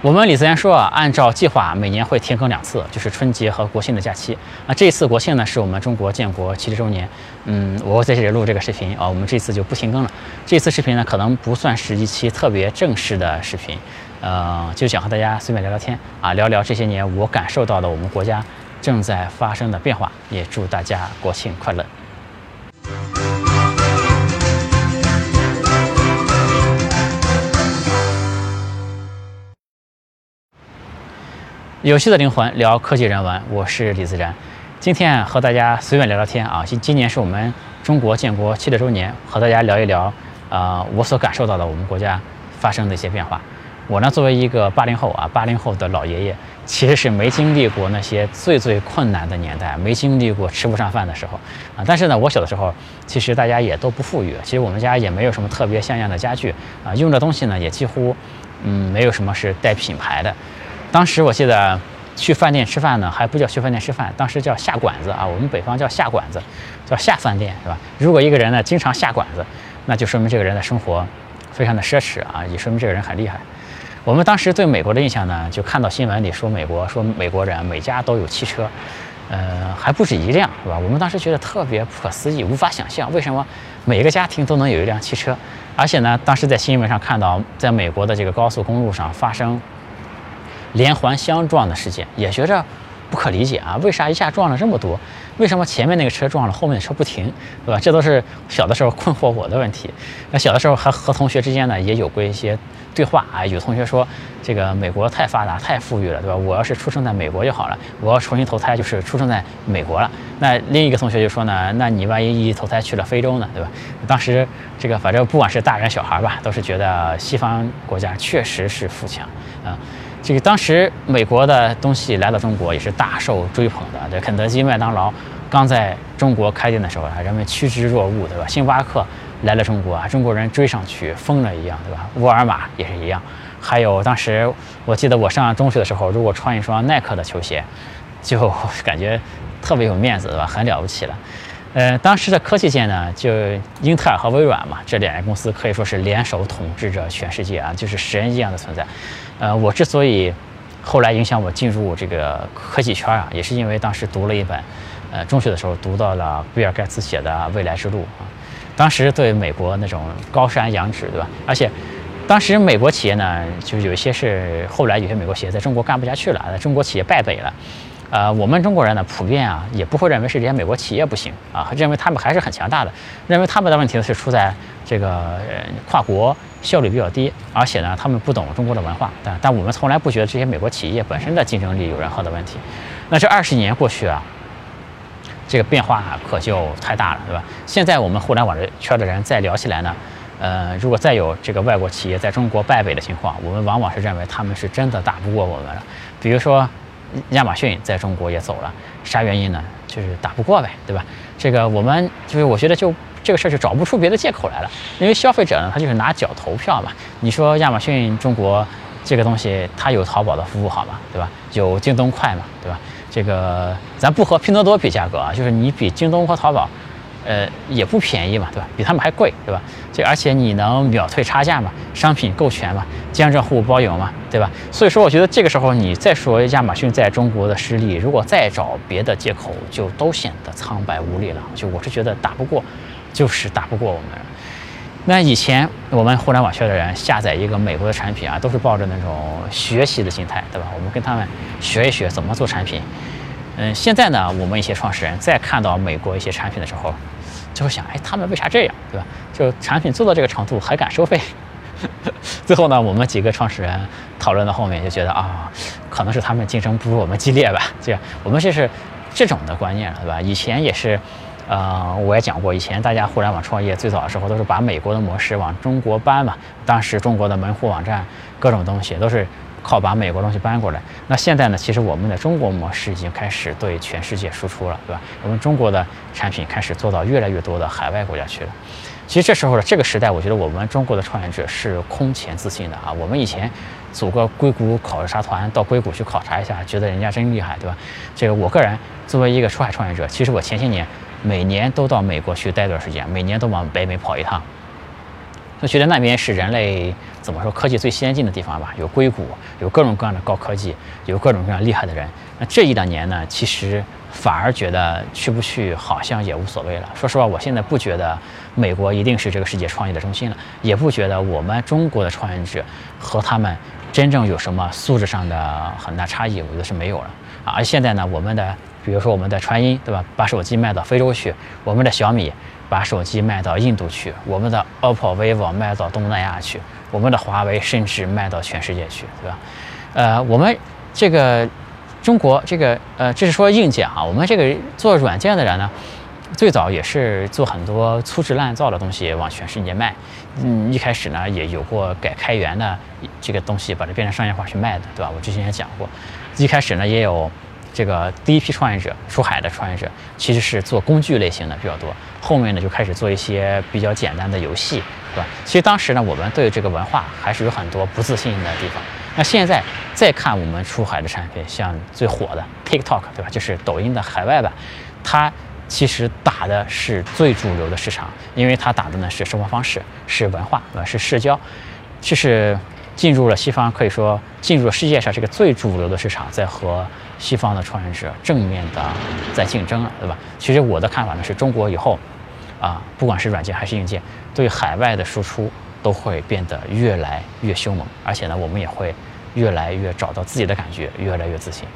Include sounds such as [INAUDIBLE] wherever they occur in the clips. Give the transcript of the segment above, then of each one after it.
我们李自然说啊，按照计划每年会停更两次，就是春节和国庆的假期。那这次国庆呢，是我们中国建国七十周年。嗯，我在这里录这个视频啊，我们这次就不停更了。这次视频呢，可能不算是一期特别正式的视频，呃，就想和大家随便聊聊天啊，聊聊这些年我感受到的我们国家正在发生的变化。也祝大家国庆快乐。有趣的灵魂聊科技人文，我是李自然。今天和大家随便聊聊天啊。今今年是我们中国建国七十周年，和大家聊一聊啊，我所感受到的我们国家发生的一些变化。我呢，作为一个八零后啊，八零后的老爷爷，其实是没经历过那些最最困难的年代，没经历过吃不上饭的时候啊。但是呢，我小的时候，其实大家也都不富裕，其实我们家也没有什么特别像样的家具啊，用的东西呢，也几乎嗯，没有什么是带品牌的。当时我记得去饭店吃饭呢，还不叫去饭店吃饭，当时叫下馆子啊。我们北方叫下馆子，叫下饭店，是吧？如果一个人呢经常下馆子，那就说明这个人的生活非常的奢侈啊，也说明这个人很厉害。我们当时对美国的印象呢，就看到新闻里说美国说美国人每家都有汽车，呃，还不止一辆，是吧？我们当时觉得特别不可思议，无法想象为什么每个家庭都能有一辆汽车，而且呢，当时在新闻上看到，在美国的这个高速公路上发生。连环相撞的事件也觉着不可理解啊，为啥一下撞了这么多？为什么前面那个车撞了，后面的车不停，对吧？这都是小的时候困惑我的问题。那小的时候还和同学之间呢也有过一些对话啊，有同学说这个美国太发达、太富裕了，对吧？我要是出生在美国就好了，我要重新投胎就是出生在美国了。那另一个同学就说呢，那你万一一投胎去了非洲呢，对吧？当时这个反正不管是大人小孩吧，都是觉得西方国家确实是富强啊。这个当时美国的东西来到中国也是大受追捧的，这肯德基、麦当劳刚在中国开店的时候啊，人们趋之若鹜，对吧？星巴克来了中国啊，中国人追上去疯了一样，对吧？沃尔玛也是一样。还有当时我记得我上中学的时候，如果穿一双耐克的球鞋，就 [LAUGHS] 感觉特别有面子，对吧？很了不起了。呃，当时的科技界呢，就英特尔和微软嘛，这两家公司可以说是联手统治着全世界啊，就是神一样的存在。呃，我之所以后来影响我进入这个科技圈啊，也是因为当时读了一本，呃，中学的时候读到了比尔盖茨写的《未来之路》啊。当时对美国那种高山仰止，对吧？而且当时美国企业呢，就有一些是后来有些美国企业在中国干不下去了，在中国企业败北了。呃，我们中国人呢，普遍啊，也不会认为是这些美国企业不行啊，认为他们还是很强大的，认为他们的问题呢是出在这个呃跨国效率比较低，而且呢，他们不懂中国的文化。但但我们从来不觉得这些美国企业本身的竞争力有任何的问题。那这二十年过去啊，这个变化可就太大了，对吧？现在我们互联网圈的人再聊起来呢，呃，如果再有这个外国企业在中国败北的情况，我们往往是认为他们是真的打不过我们了。比如说。亚马逊在中国也走了，啥原因呢？就是打不过呗，对吧？这个我们就是我觉得就这个事儿就找不出别的借口来了，因为消费者呢他就是拿脚投票嘛。你说亚马逊中国这个东西它有淘宝的服务好吗？对吧？有京东快嘛？对吧？这个咱不和拼多多比价格啊，就是你比京东和淘宝。呃，也不便宜嘛，对吧？比他们还贵，对吧？这而且你能秒退差价嘛？商品够全嘛？江浙沪包邮嘛？对吧？所以说，我觉得这个时候你再说亚马逊在中国的实力，如果再找别的借口，就都显得苍白无力了。就我是觉得打不过，就是打不过我们。那以前我们互联网圈的人下载一个美国的产品啊，都是抱着那种学习的心态，对吧？我们跟他们学一学怎么做产品。嗯，现在呢，我们一些创始人再看到美国一些产品的时候，就会想，哎，他们为啥这样，对吧？就产品做到这个程度还敢收费？[LAUGHS] 最后呢，我们几个创始人讨论到后面就觉得啊，可能是他们竞争不如我们激烈吧。这样，我们这是这种的观念了，对吧？以前也是，呃，我也讲过，以前大家互联网创业最早的时候都是把美国的模式往中国搬嘛。当时中国的门户网站各种东西都是。靠把美国东西搬过来，那现在呢？其实我们的中国模式已经开始对全世界输出了，对吧？我们中国的产品开始做到越来越多的海外国家去了。其实这时候的这个时代，我觉得我们中国的创业者是空前自信的啊！我们以前组个硅谷考察团到硅谷去考察一下，觉得人家真厉害，对吧？这个我个人作为一个出海创业者，其实我前些年每年都到美国去待段时间，每年都往北美跑一趟。就觉得那边是人类怎么说科技最先进的地方吧，有硅谷，有各种各样的高科技，有各种各样厉害的人。那这一两年呢，其实反而觉得去不去好像也无所谓了。说实话，我现在不觉得美国一定是这个世界创业的中心了，也不觉得我们中国的创业者和他们真正有什么素质上的很大差异，我觉得是没有了。而现在呢，我们的比如说我们的传音，对吧？把手机卖到非洲去，我们的小米。把手机卖到印度去，我们的 OPPO、vivo 卖到东南亚去，我们的华为甚至卖到全世界去，对吧？呃，我们这个中国这个呃，这是说硬件哈，我们这个做软件的人呢，最早也是做很多粗制滥造的东西往全世界卖。嗯，一开始呢也有过改开源的这个东西，把它变成商业化去卖的，对吧？我之前也讲过，一开始呢也有。这个第一批创业者出海的创业者其实是做工具类型的比较多，后面呢就开始做一些比较简单的游戏，对吧？其实当时呢，我们对这个文化还是有很多不自信的地方。那现在再看我们出海的产品，像最火的 TikTok，对吧？就是抖音的海外版，它其实打的是最主流的市场，因为它打的呢是生活方式，是文化，对吧？是社交，就是。进入了西方，可以说进入了世界上这个最主流的市场，在和西方的创业者正面的在竞争了，对吧？其实我的看法呢，是中国以后，啊，不管是软件还是硬件，对海外的输出都会变得越来越凶猛，而且呢，我们也会越来越找到自己的感觉，越来越自信。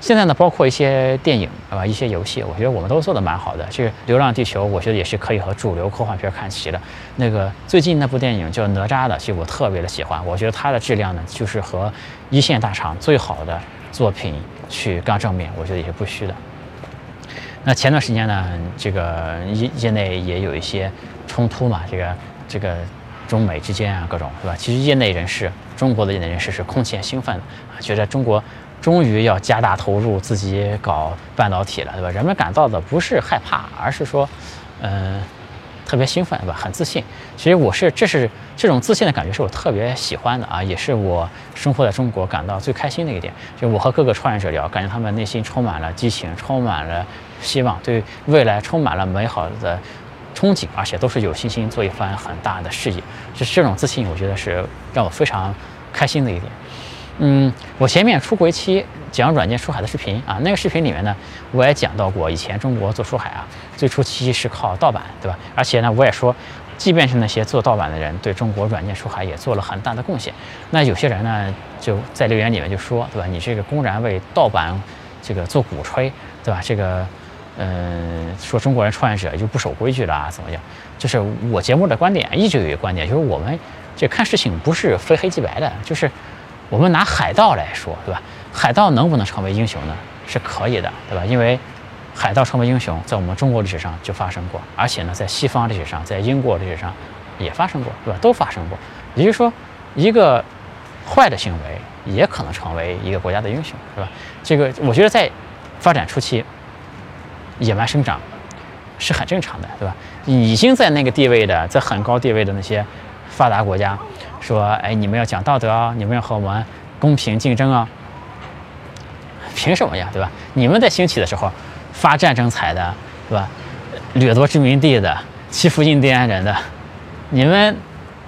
现在呢，包括一些电影啊，一些游戏，我觉得我们都做的蛮好的。这个《流浪地球》，我觉得也是可以和主流科幻片看齐的。那个最近那部电影叫《哪吒》的，其实我特别的喜欢。我觉得它的质量呢，就是和一线大厂最好的作品去刚正面，我觉得也是不虚的。那前段时间呢，这个业业内也有一些冲突嘛，这个这个中美之间啊，各种是吧？其实业内人士，中国的业内人士是空前兴奋的，觉得中国。终于要加大投入，自己搞半导体了，对吧？人们感到的不是害怕，而是说，嗯，特别兴奋，对吧？很自信。其实我是，这是这种自信的感觉，是我特别喜欢的啊，也是我生活在中国感到最开心的一点。就我和各个创业者聊，感觉他们内心充满了激情，充满了希望，对未来充满了美好的憧憬，而且都是有信心做一番很大的事业。就是这种自信，我觉得是让我非常开心的一点。嗯，我前面出国期讲软件出海的视频啊，那个视频里面呢，我也讲到过，以前中国做出海啊，最初期是靠盗版，对吧？而且呢，我也说，即便是那些做盗版的人，对中国软件出海也做了很大的贡献。那有些人呢，就在留言里面就说，对吧？你这个公然为盗版这个做鼓吹，对吧？这个，嗯，说中国人创业者就不守规矩了啊，怎么样？就是我节目的观点一直有一个观点，就是我们这看事情不是非黑即白的，就是。我们拿海盗来说，对吧？海盗能不能成为英雄呢？是可以的，对吧？因为海盗成为英雄，在我们中国历史上就发生过，而且呢，在西方历史上，在英国历史上也发生过，对吧？都发生过。也就是说，一个坏的行为也可能成为一个国家的英雄，对吧？这个我觉得在发展初期，野蛮生长是很正常的，对吧？已经在那个地位的，在很高地位的那些发达国家。说，哎，你们要讲道德啊，你们要和我们公平竞争啊，凭什么呀，对吧？你们在兴起的时候发战争财的，对吧？掠夺殖民地的，欺负印第安人的，你们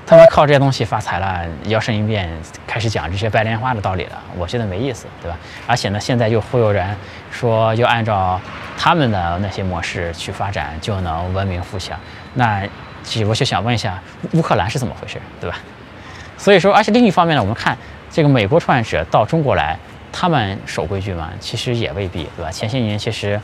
他妈靠这些东西发财了，摇身一变开始讲这些白莲花的道理了，我觉得没意思，对吧？而且呢，现在又忽悠人说要按照他们的那些模式去发展，就能文明富强。那其实我就想问一下，乌克兰是怎么回事，对吧？所以说，而且另一方面呢，我们看这个美国创业者到中国来，他们守规矩吗？其实也未必，对吧？前些年其实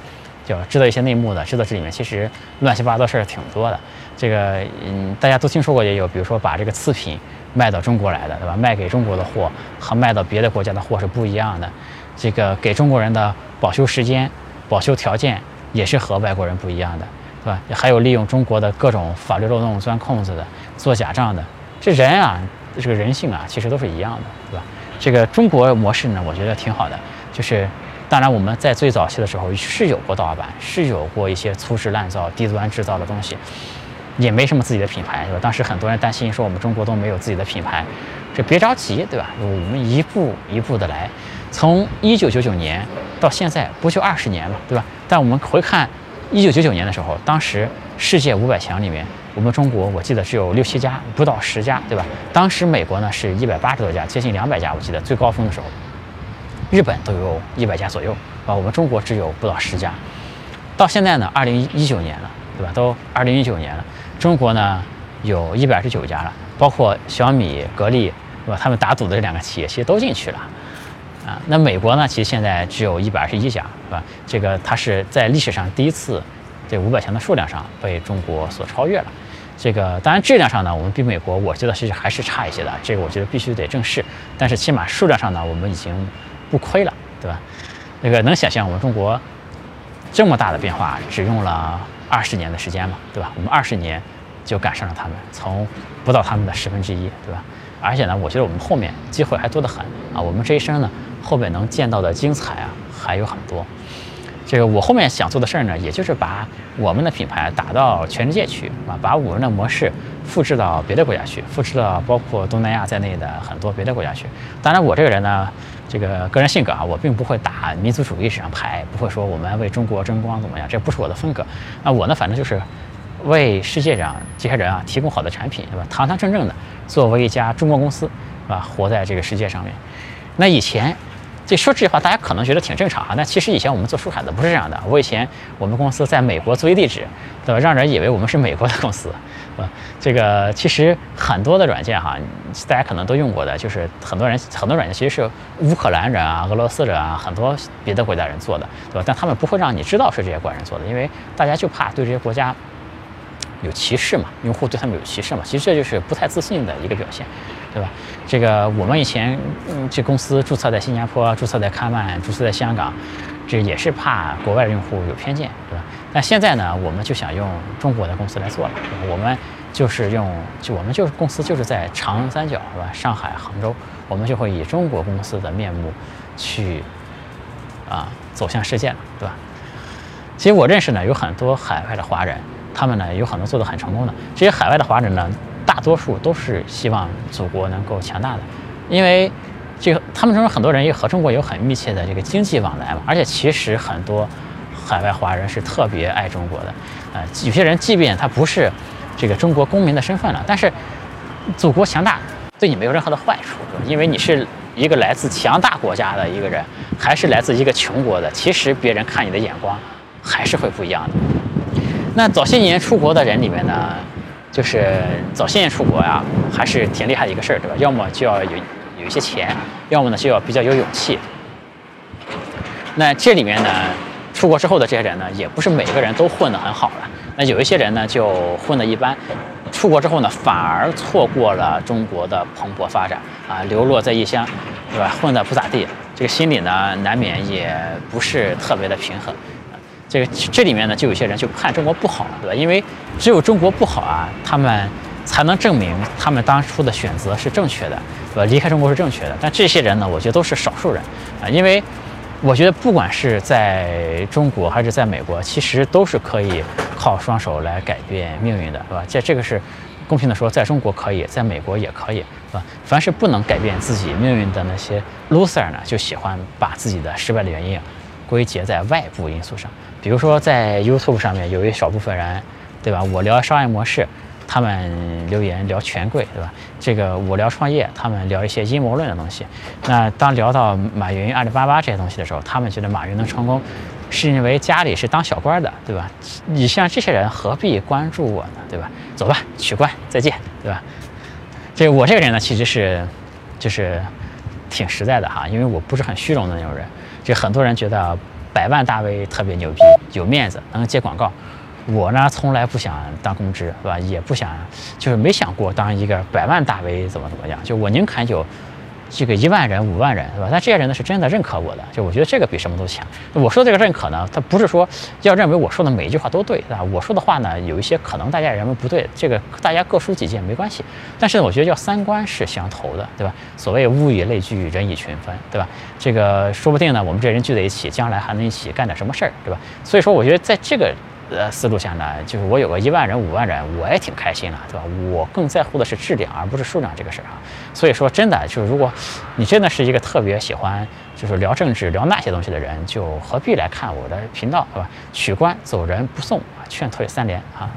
就知道一些内幕的，知道这里面其实乱七八糟事儿挺多的。这个嗯，大家都听说过，也有，比如说把这个次品卖到中国来的，对吧？卖给中国的货和卖到别的国家的货是不一样的。这个给中国人的保修时间、保修条件也是和外国人不一样的，对吧？还有利用中国的各种法律漏洞钻空子的、做假账的，这人啊。这个人性啊，其实都是一样的，对吧？这个中国模式呢，我觉得挺好的。就是，当然我们在最早期的时候是有过盗版，是有过一些粗制滥造、低端制造的东西，也没什么自己的品牌，对吧？当时很多人担心说我们中国都没有自己的品牌，这别着急，对吧？我们一步一步的来，从一九九九年到现在，不就二十年了，对吧？但我们回看一九九九年的时候，当时世界五百强里面我们中国我记得只有六七家，不到十家，对吧？当时美国呢是一百八十多家，接近两百家，我记得最高峰的时候，日本都有一百家左右，啊，我们中国只有不到十家。到现在呢，二零一九年了，对吧？都二零一九年了，中国呢有一百二十九家了，包括小米、格力，对吧？他们打赌的这两个企业其实都进去了。啊，那美国呢？其实现在只有一百二十一家，是吧？这个它是在历史上第一次，这五百强的数量上被中国所超越了。这个当然质量上呢，我们比美国，我觉得其实还是差一些的。这个我觉得必须得正视。但是起码数量上呢，我们已经不亏了，对吧？那个能想象我们中国这么大的变化，只用了二十年的时间吗？对吧？我们二十年就赶上了他们，从不到他们的十分之一，对吧？而且呢，我觉得我们后面机会还多得很啊！我们这一生呢。后面能见到的精彩啊还有很多，这个我后面想做的事儿呢，也就是把我们的品牌打到全世界去啊，把我们的模式复制到别的国家去，复制到包括东南亚在内的很多别的国家去。当然，我这个人呢，这个个人性格啊，我并不会打民族主义这张牌，不会说我们为中国争光怎么样，这不是我的风格。那我呢，反正就是为世界上这些人啊提供好的产品，对吧？堂堂正正的作为一家中国公司，是吧？活在这个世界上面。那以前。这说这句话，大家可能觉得挺正常啊。但其实以前我们做书海的不是这样的。我以前我们公司在美国做一地址，对吧？让人以为我们是美国的公司，啊，这个其实很多的软件哈，大家可能都用过的，就是很多人很多软件其实是乌克兰人啊、俄罗斯人啊、很多别的国家人做的，对吧？但他们不会让你知道是这些国家人做的，因为大家就怕对这些国家有歧视嘛，用户对他们有歧视嘛。其实这就是不太自信的一个表现。对吧？这个我们以前嗯，这公司注册在新加坡，注册在开曼，注册在香港，这也是怕国外的用户有偏见，对吧？但现在呢，我们就想用中国的公司来做了，我们就是用，就我们就是公司就是在长三角，是吧？上海、杭州，我们就会以中国公司的面目去啊走向世界了，对吧？其实我认识呢，有很多海外的华人，他们呢有很多做的很成功的，这些海外的华人呢。大多数都是希望祖国能够强大的，因为这个他们中很多人也和中国有很密切的这个经济往来嘛。而且其实很多海外华人是特别爱中国的，呃，有些人即便他不是这个中国公民的身份了，但是祖国强大对你没有任何的坏处，因为你是一个来自强大国家的一个人，还是来自一个穷国的，其实别人看你的眼光还是会不一样的。那早些年出国的人里面呢？就是早些年出国呀，还是挺厉害的一个事儿，对吧？要么就要有有一些钱，要么呢就要比较有勇气。那这里面呢，出国之后的这些人呢，也不是每个人都混得很好的。那有一些人呢，就混得一般，出国之后呢，反而错过了中国的蓬勃发展啊，流落在异乡，对吧？混得不咋地，这个心里呢，难免也不是特别的平衡。这个这里面呢，就有些人就看中国不好，对吧？因为只有中国不好啊，他们才能证明他们当初的选择是正确的，对吧？离开中国是正确的。但这些人呢，我觉得都是少数人啊，因为我觉得不管是在中国还是在美国，其实都是可以靠双手来改变命运的，是吧？这这个是公平的说，在中国可以，在美国也可以，是吧？凡是不能改变自己命运的那些 loser 呢，就喜欢把自己的失败的原因归结在外部因素上。比如说，在 YouTube 上面有一少部分人，对吧？我聊商业模式，他们留言聊权贵，对吧？这个我聊创业，他们聊一些阴谋论的东西。那当聊到马云、阿里巴巴这些东西的时候，他们觉得马云能成功，是因为家里是当小官的，对吧？你像这些人何必关注我呢？对吧？走吧，取关，再见，对吧？这我这个人呢，其实是就是挺实在的哈，因为我不是很虚荣的那种人。就很多人觉得。百万大 V 特别牛逼，有面子，能接广告。我呢，从来不想当公知，是吧？也不想，就是没想过当一个百万大 V 怎么怎么样。就我宁肯有。这个一万人、五万人，是吧？但这些人呢，是真的认可我的，就我觉得这个比什么都强。我说这个认可呢，他不是说要认为我说的每一句话都对，对吧？我说的话呢，有一些可能大家认为不对，这个大家各抒己见没关系。但是呢，我觉得要三观是相投的，对吧？所谓物以类聚，人以群分，对吧？这个说不定呢，我们这人聚在一起，将来还能一起干点什么事儿，对吧？所以说，我觉得在这个。呃，思路下呢，就是我有个一万人、五万人，我也挺开心了，对吧？我更在乎的是质量，而不是数量这个事儿啊。所以说，真的就是，如果你真的是一个特别喜欢就是聊政治、聊那些东西的人，就何必来看我的频道，对吧？取关走人不送，劝退三连啊。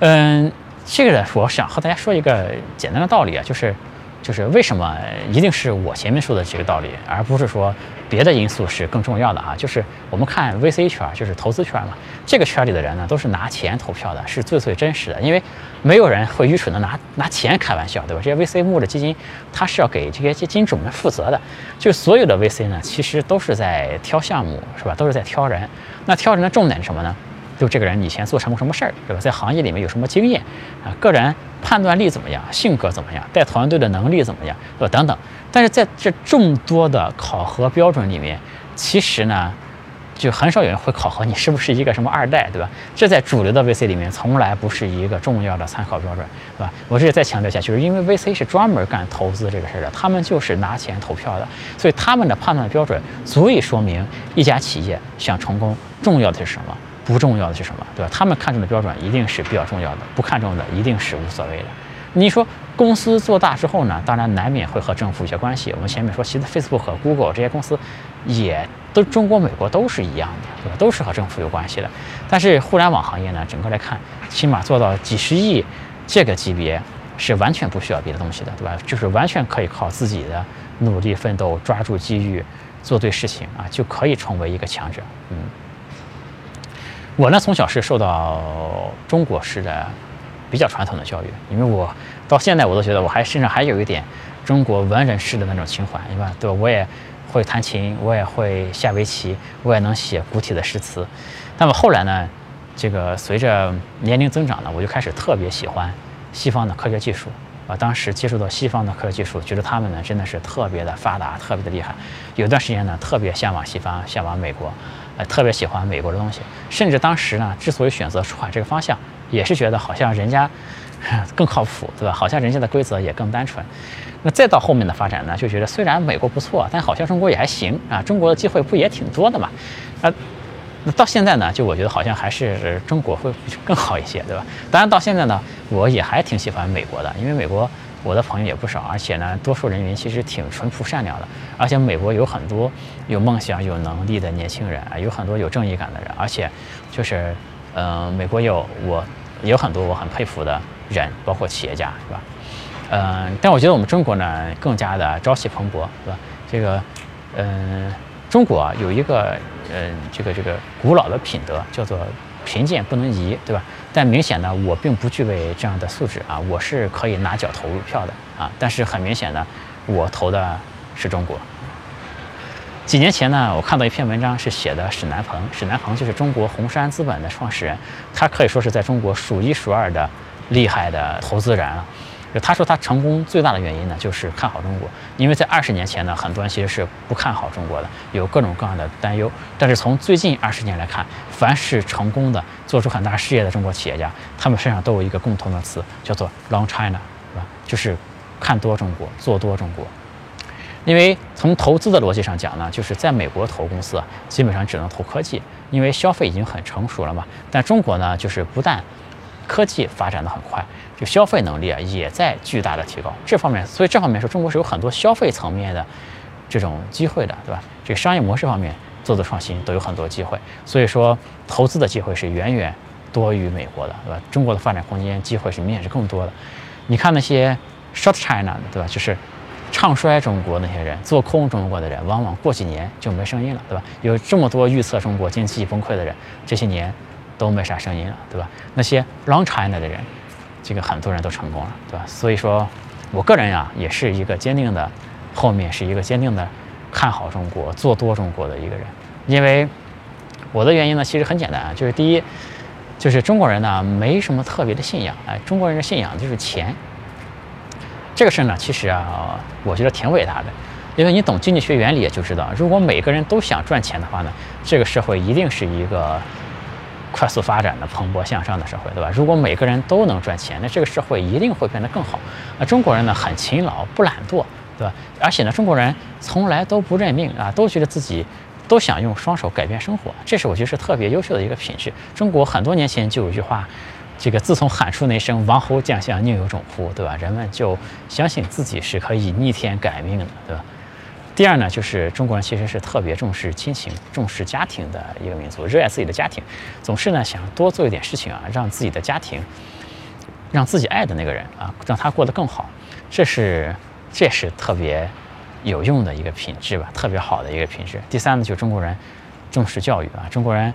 嗯，这个呢，我想和大家说一个简单的道理啊，就是。就是为什么一定是我前面说的这个道理，而不是说别的因素是更重要的啊？就是我们看 VC 圈，就是投资圈嘛，这个圈里的人呢，都是拿钱投票的，是最最真实的，因为没有人会愚蠢的拿拿钱开玩笑，对吧？这些 VC 募的基金，它是要给这些基金主们负责的，就所有的 VC 呢，其实都是在挑项目，是吧？都是在挑人，那挑人的重点是什么呢？就这个人以前做成过什么事儿，对吧？在行业里面有什么经验啊？个人判断力怎么样？性格怎么样？带团队的能力怎么样？对吧？等等。但是在这众多的考核标准里面，其实呢，就很少有人会考核你是不是一个什么二代，对吧？这在主流的 VC 里面从来不是一个重要的参考标准，对吧？我这里再强调一下，就是因为 VC 是专门干投资这个事儿的，他们就是拿钱投票的，所以他们的判断标准足以说明一家企业想成功重要的是什么。不重要的是什么，对吧？他们看重的标准一定是比较重要的，不看重的一定是无所谓的。你说公司做大之后呢？当然难免会和政府有些关系。我们前面说，其实 Facebook 和 Google 这些公司也都中国、美国都是一样的，对吧？都是和政府有关系的。但是互联网行业呢，整个来看，起码做到几十亿这个级别是完全不需要别的东西的，对吧？就是完全可以靠自己的努力奋斗，抓住机遇，做对事情啊，就可以成为一个强者。嗯。我呢，从小是受到中国式的比较传统的教育，因为我到现在我都觉得我还身上还有一点中国文人式的那种情怀，对吧？对？我也会弹琴，我也会下围棋，我也能写古体的诗词。那么后来呢，这个随着年龄增长呢，我就开始特别喜欢西方的科学技术啊。当时接触到西方的科学技术，觉得他们呢真的是特别的发达，特别的厉害。有段时间呢，特别向往西方，向往美国。特别喜欢美国的东西，甚至当时呢，之所以选择出海这个方向，也是觉得好像人家 [LAUGHS] 更靠谱，对吧？好像人家的规则也更单纯。那再到后面的发展呢，就觉得虽然美国不错，但好像中国也还行啊，中国的机会不也挺多的嘛？啊，那到现在呢，就我觉得好像还是中国会更好一些，对吧？当然到现在呢，我也还挺喜欢美国的，因为美国。我的朋友也不少，而且呢，多数人员其实挺淳朴善良的。而且美国有很多有梦想、有能力的年轻人啊，有很多有正义感的人。而且，就是，嗯，美国有我有很多我很佩服的人，包括企业家，是吧？嗯，但我觉得我们中国呢，更加的朝气蓬勃，是吧？这个，嗯，中国有一个，嗯，这个这个古老的品德叫做。贫贱不能移，对吧？但明显呢，我并不具备这样的素质啊，我是可以拿脚投票的啊。但是很明显呢，我投的是中国。几年前呢，我看到一篇文章是写的史南鹏，史南鹏就是中国红杉资本的创始人，他可以说是在中国数一数二的厉害的投资人了。他说，他成功最大的原因呢，就是看好中国。因为在二十年前呢，很多人其实是不看好中国的，有各种各样的担忧。但是从最近二十年来看，凡是成功的做出很大事业的中国企业家，他们身上都有一个共同的词，叫做 “Long China”，是吧？就是看多中国，做多中国。因为从投资的逻辑上讲呢，就是在美国投公司啊，基本上只能投科技，因为消费已经很成熟了嘛。但中国呢，就是不但科技发展的很快。就消费能力啊，也在巨大的提高。这方面，所以这方面说，中国是有很多消费层面的这种机会的，对吧？这个商业模式方面做的创新都有很多机会。所以说，投资的机会是远远多于美国的，对吧？中国的发展空间机会是明显是更多的。你看那些 short China，对吧？就是唱衰中国那些人，做空中国的人，往往过几年就没声音了，对吧？有这么多预测中国经济崩溃的人，这些年都没啥声音了，对吧？那些 long China 的人。这个很多人都成功了，对吧？所以说，我个人呀，也是一个坚定的，后面是一个坚定的看好中国、做多中国的一个人。因为我的原因呢，其实很简单啊，就是第一，就是中国人呢没什么特别的信仰，哎，中国人的信仰就是钱。这个事呢，其实啊，我觉得挺伟大的，因为你懂经济学原理就知道，如果每个人都想赚钱的话呢，这个社会一定是一个。快速发展的蓬勃向上的社会，对吧？如果每个人都能赚钱，那这个社会一定会变得更好。那中国人呢，很勤劳，不懒惰，对吧？而且呢，中国人从来都不认命啊，都觉得自己都想用双手改变生活，这是我觉得是特别优秀的一个品质。中国很多年前就有一句话，这个自从喊出那声“王侯将相宁有种乎”，对吧？人们就相信自己是可以逆天改命的，对吧？第二呢，就是中国人其实是特别重视亲情、重视家庭的一个民族，热爱自己的家庭，总是呢想多做一点事情啊，让自己的家庭让自己爱的那个人啊，让他过得更好，这是这是特别有用的一个品质吧，特别好的一个品质。第三呢，就是中国人重视教育啊，中国人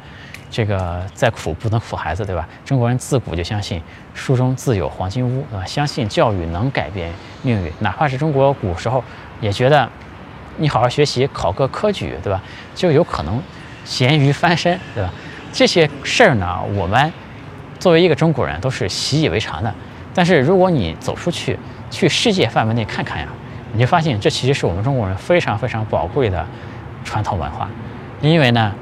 这个再苦不能苦孩子，对吧？中国人自古就相信书中自有黄金屋，对吧？相信教育能改变命运，哪怕是中国古时候也觉得你好好学习，考个科举，对吧？就有可能咸鱼翻身，对吧？这些事儿呢，我们。作为一个中国人，都是习以为常的。但是如果你走出去，去世界范围内看看呀，你就发现这其实是我们中国人非常非常宝贵的传统文化。因为呢，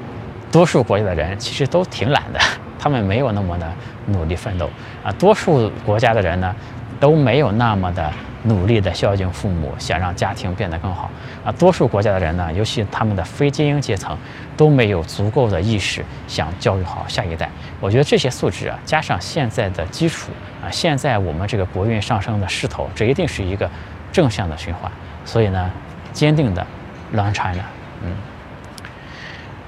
多数国家的人其实都挺懒的，[LAUGHS] 他们没有那么的努力奋斗啊。多数国家的人呢，都没有那么的。努力的孝敬父母，想让家庭变得更好啊！多数国家的人呢，尤其他们的非精英阶层，都没有足够的意识想教育好下一代。我觉得这些素质啊，加上现在的基础啊，现在我们这个国运上升的势头，这一定是一个正向的循环。所以呢，坚定的 Learn China，嗯，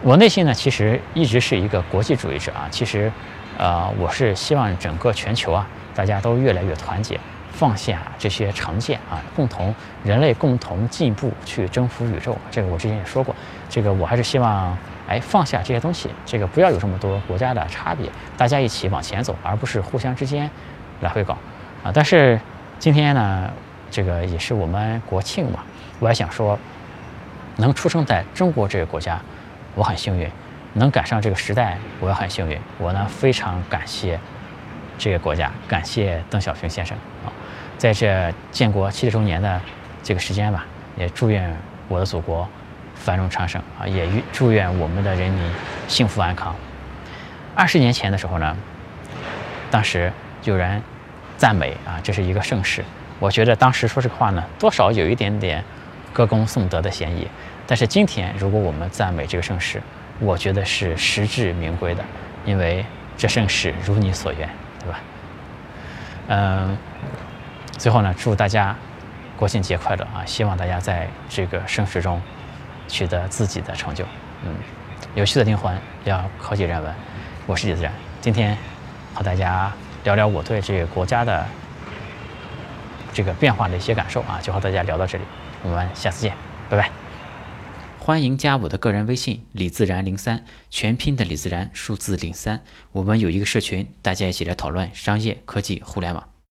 我内心呢，其实一直是一个国际主义者啊。其实，呃，我是希望整个全球啊，大家都越来越团结。放下这些成见啊，共同人类共同进步，去征服宇宙。这个我之前也说过，这个我还是希望，哎，放下这些东西，这个不要有这么多国家的差别，大家一起往前走，而不是互相之间来回搞啊。但是今天呢，这个也是我们国庆嘛，我还想说，能出生在中国这个国家，我很幸运；能赶上这个时代，我也很幸运。我呢，非常感谢这个国家，感谢邓小平先生啊。在这建国七十周年的这个时间吧，也祝愿我的祖国繁荣昌盛啊！也祝愿我们的人民幸福安康。二十年前的时候呢，当时有人赞美啊，这是一个盛世。我觉得当时说这个话呢，多少有一点点歌功颂德的嫌疑。但是今天，如果我们赞美这个盛世，我觉得是实至名归的，因为这盛世如你所愿，对吧？嗯。最后呢，祝大家国庆节快乐啊！希望大家在这个盛世中取得自己的成就。嗯，有趣的灵魂要科技人文，我是李自然。今天和大家聊聊我对这个国家的这个变化的一些感受啊，就和大家聊到这里，我们下次见，拜拜。欢迎加我的个人微信李自然零三，全拼的李自然，数字零三。我们有一个社群，大家一起来讨论商业科技互联网。